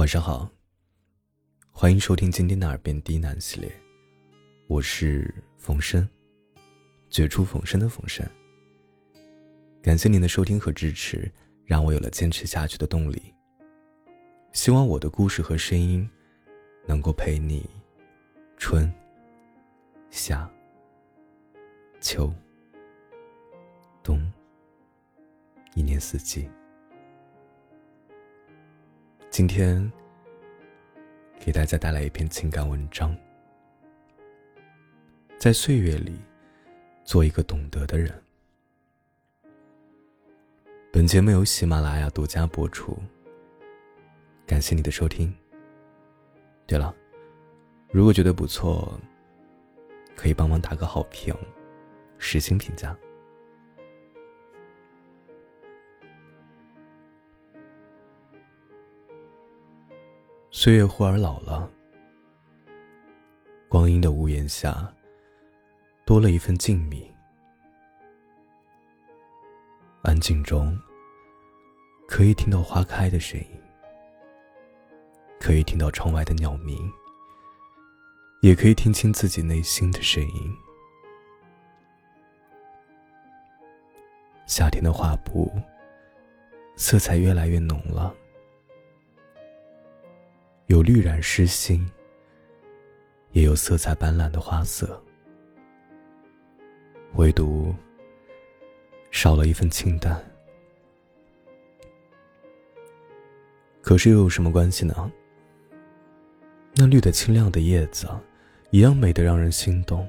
晚上好，欢迎收听今天的耳边低喃系列，我是冯生，绝处逢生的冯生。感谢您的收听和支持，让我有了坚持下去的动力。希望我的故事和声音，能够陪你春夏秋冬一年四季。今天给大家带来一篇情感文章，在岁月里做一个懂得的人。本节目由喜马拉雅独家播出，感谢你的收听。对了，如果觉得不错，可以帮忙打个好评，实心评价。岁月忽而老了，光阴的屋檐下多了一份静谧。安静中，可以听到花开的声音，可以听到窗外的鸟鸣，也可以听清自己内心的声音。夏天的画布，色彩越来越浓了。有绿染诗心，也有色彩斑斓的花色，唯独少了一份清淡。可是又有什么关系呢？那绿的清亮的叶子，一样美得让人心动；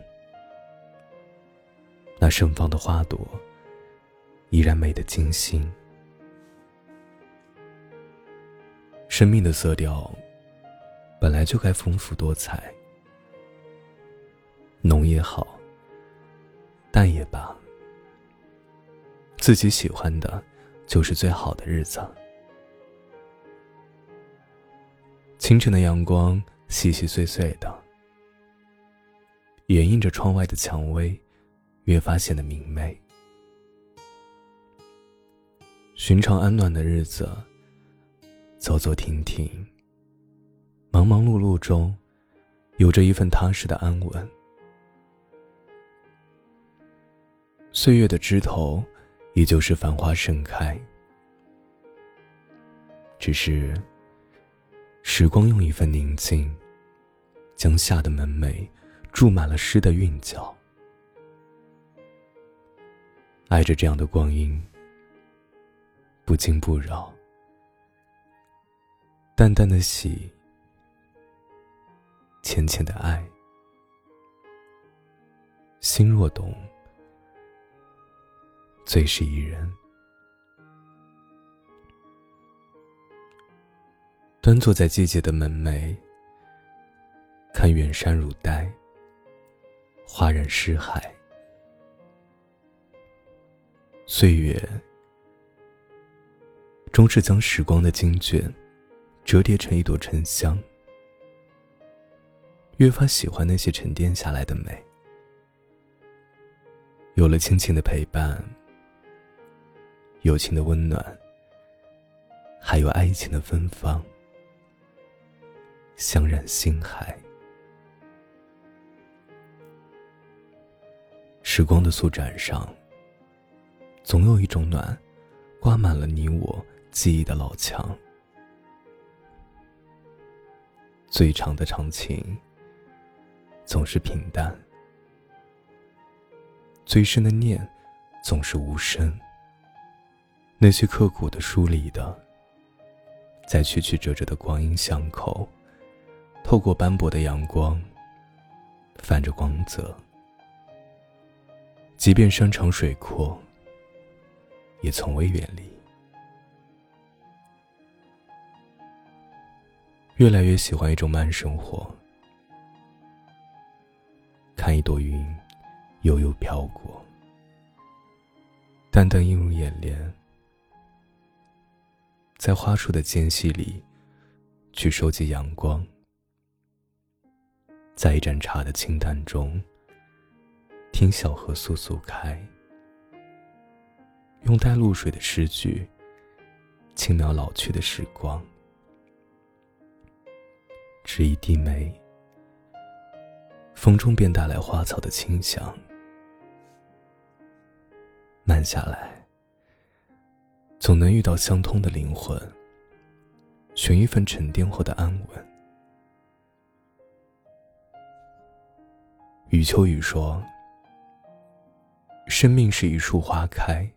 那盛放的花朵，依然美得惊心。生命的色调。本来就该丰富多彩，浓也好，淡也罢，自己喜欢的，就是最好的日子。清晨的阳光细细碎碎的，掩映着窗外的蔷薇，越发显得明媚。寻常安暖的日子，走走停停。忙忙碌碌中，有着一份踏实的安稳。岁月的枝头，依旧是繁花盛开，只是时光用一份宁静，将夏的门楣注满了诗的韵脚。爱着这样的光阴，不惊不扰，淡淡的喜。浅浅的爱，心若懂，最是一人。端坐在季节的门楣，看远山如黛，花染诗海。岁月，终是将时光的经卷，折叠成一朵沉香。越发喜欢那些沉淀下来的美。有了亲情的陪伴，友情的温暖，还有爱情的芬芳，香染心海。时光的素展上，总有一种暖，挂满了你我记忆的老墙。最长的长情。总是平淡，最深的念总是无声。那些刻骨的、疏离的，在曲曲折折的光阴巷口，透过斑驳的阳光，泛着光泽。即便山长水阔，也从未远离。越来越喜欢一种慢生活。看一朵云，悠悠飘过，淡淡映入眼帘。在花树的间隙里，去收集阳光。在一盏茶的清淡中，听小河簌簌开。用带露水的诗句，轻描老去的时光。是一滴梅，风中便带来花草的清香。慢下来，总能遇到相通的灵魂，寻一份沉淀后的安稳。余秋雨说：“生命是一树花开，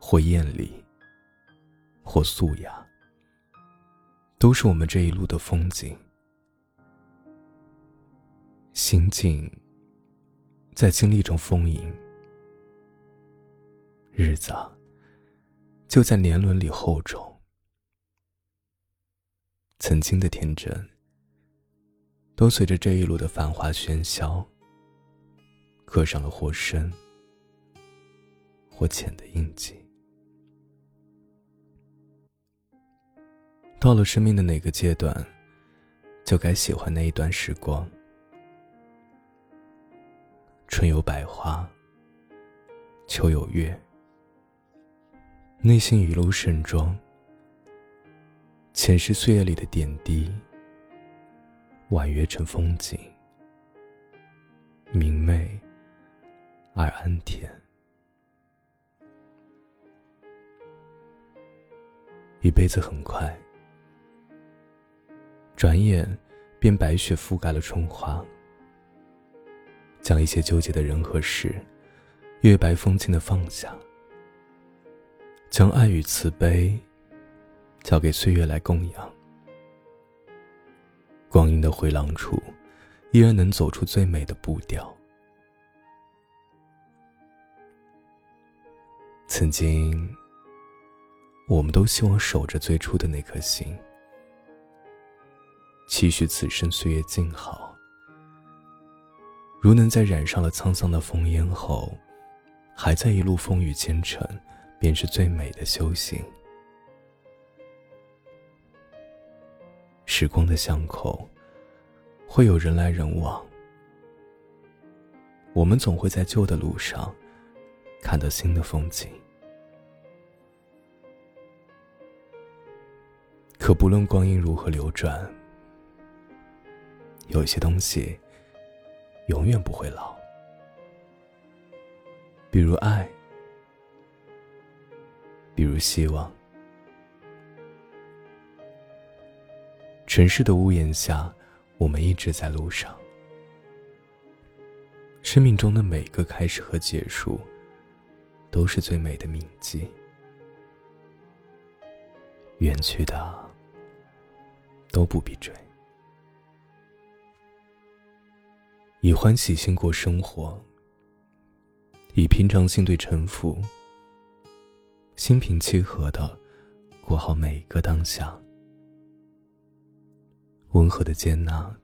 或艳丽，或素雅，都是我们这一路的风景。心境在经历中丰盈，日子就在年轮里厚重。曾经的天真。”都随着这一路的繁华喧嚣，刻上了或深或浅的印记。到了生命的哪个阶段，就该喜欢那一段时光。春有百花，秋有月，内心一路盛装，前世岁月里的点滴。婉约成风景，明媚而安恬。一辈子很快，转眼便白雪覆盖了春花。将一些纠结的人和事，月白风轻的放下，将爱与慈悲交给岁月来供养。光阴的回廊处，依然能走出最美的步调。曾经，我们都希望守着最初的那颗心，期许此生岁月静好。如能在染上了沧桑的烽烟后，还在一路风雨兼程，便是最美的修行。时光的巷口，会有人来人往。我们总会在旧的路上，看到新的风景。可不论光阴如何流转，有些东西永远不会老，比如爱，比如希望。城市的屋檐下，我们一直在路上。生命中的每个开始和结束，都是最美的铭记。远去的都不必追，以欢喜心过生活，以平常心对沉浮，心平气和的过好每一个当下。温和的接纳，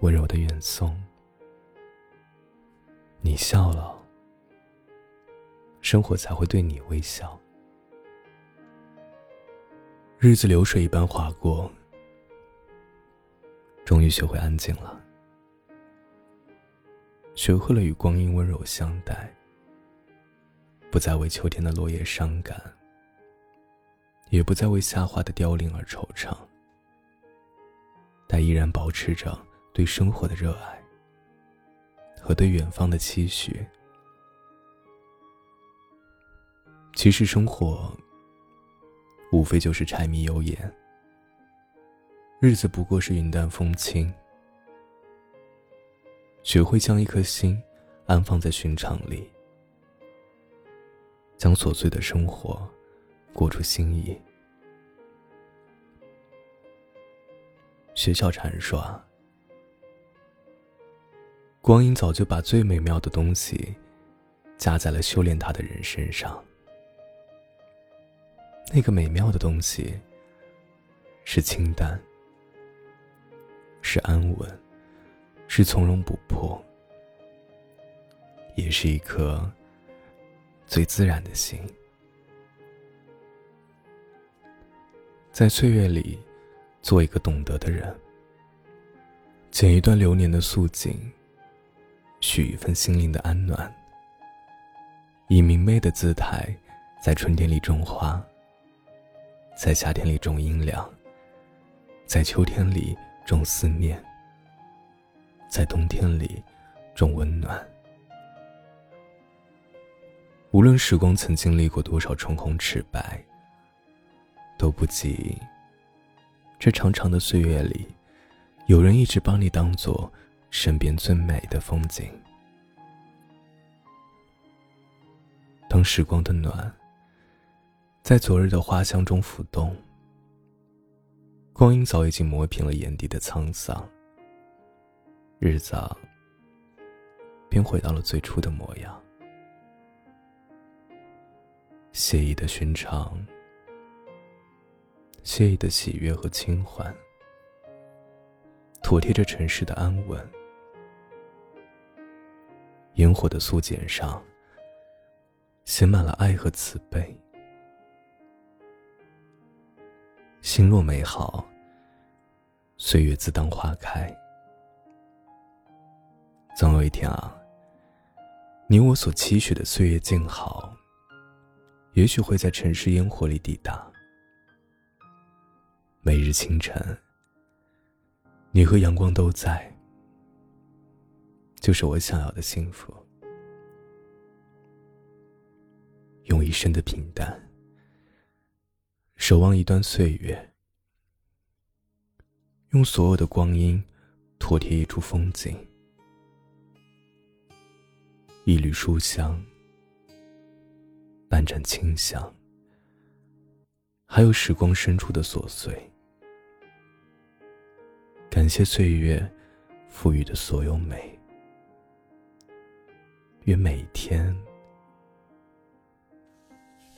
温柔的远送。你笑了，生活才会对你微笑。日子流水一般划过，终于学会安静了，学会了与光阴温柔相待，不再为秋天的落叶伤感，也不再为夏花的凋零而惆怅。但依然保持着对生活的热爱和对远方的期许。其实生活无非就是柴米油盐，日子不过是云淡风轻。学会将一颗心安放在寻常里，将琐碎的生活过出心意。学校禅说：“光阴早就把最美妙的东西加在了修炼他的人身上。那个美妙的东西是清淡，是安稳，是从容不迫，也是一颗最自然的心，在岁月里。”做一个懂得的人，剪一段流年的素锦，许一份心灵的安暖。以明媚的姿态，在春天里种花，在夏天里种阴凉，在秋天里种思念，在冬天里种温暖。无论时光曾经历过多少春红齿白，都不及这长长的岁月里，有人一直把你当做身边最美的风景。当时光的暖在昨日的花香中浮动，光阴早已经磨平了眼底的沧桑，日子便回到了最初的模样。惬意的寻常，惬意的喜悦和轻缓，妥帖着尘世的安稳。烟火的素简上，写满了爱和慈悲。心若美好，岁月自当花开。总有一天啊，你我所期许的岁月静好。也许会在城市烟火里抵达。每日清晨，你和阳光都在，就是我想要的幸福。用一生的平淡，守望一段岁月，用所有的光阴，妥帖一处风景，一缕书香。半盏清香，还有时光深处的琐碎。感谢岁月赋予的所有美，愿每一天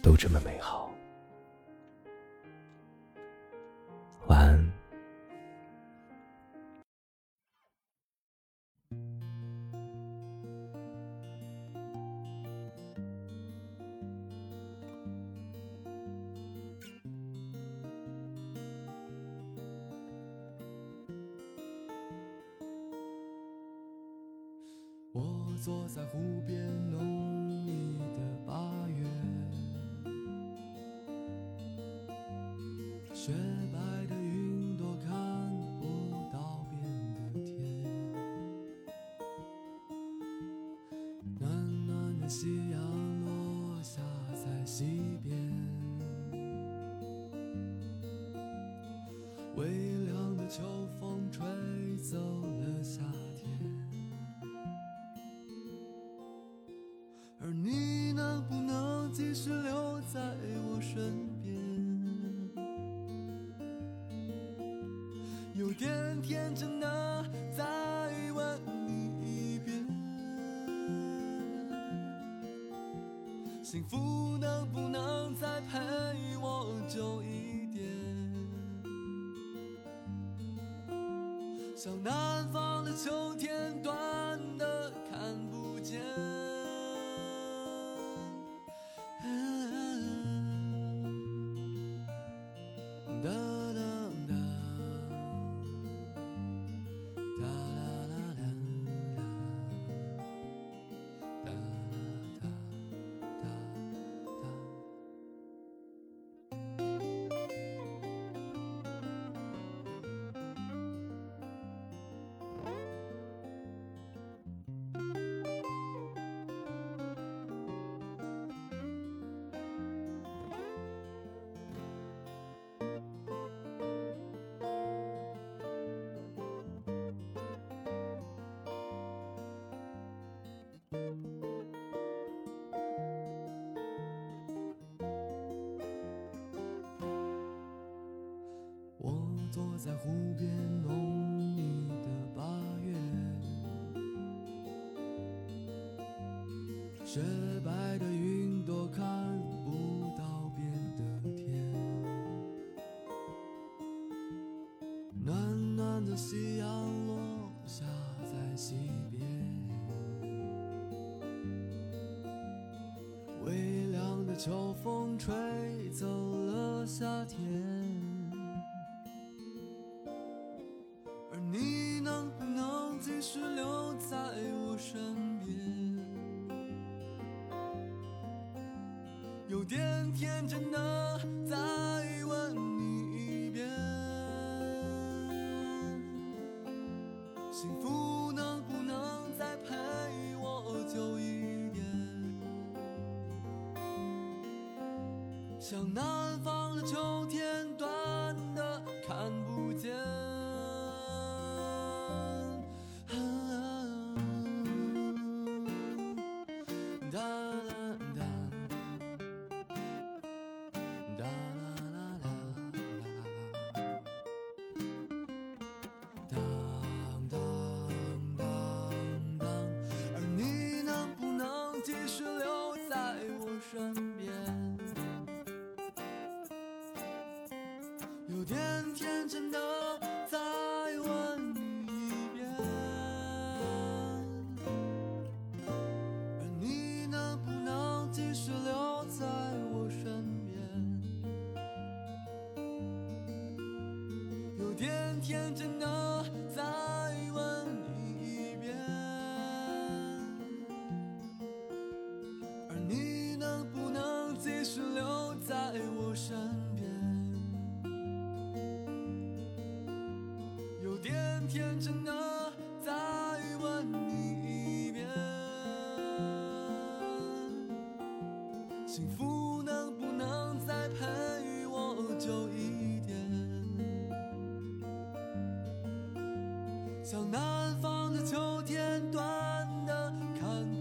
都这么美好。晚安。坐在湖边，天真的再问你一遍，幸福能不能再陪我久一点？像南方的秋天，在湖边，浓密的八月，雪白的云朵看不到边的天，暖暖的夕阳落下在西边，微凉的秋风吹走了夏天。天真的再问你一遍幸福能不能再陪我久一点？想那天天真的再问一遍，而你能不能继续留在我身边？有点天真的。像南方的秋天短的看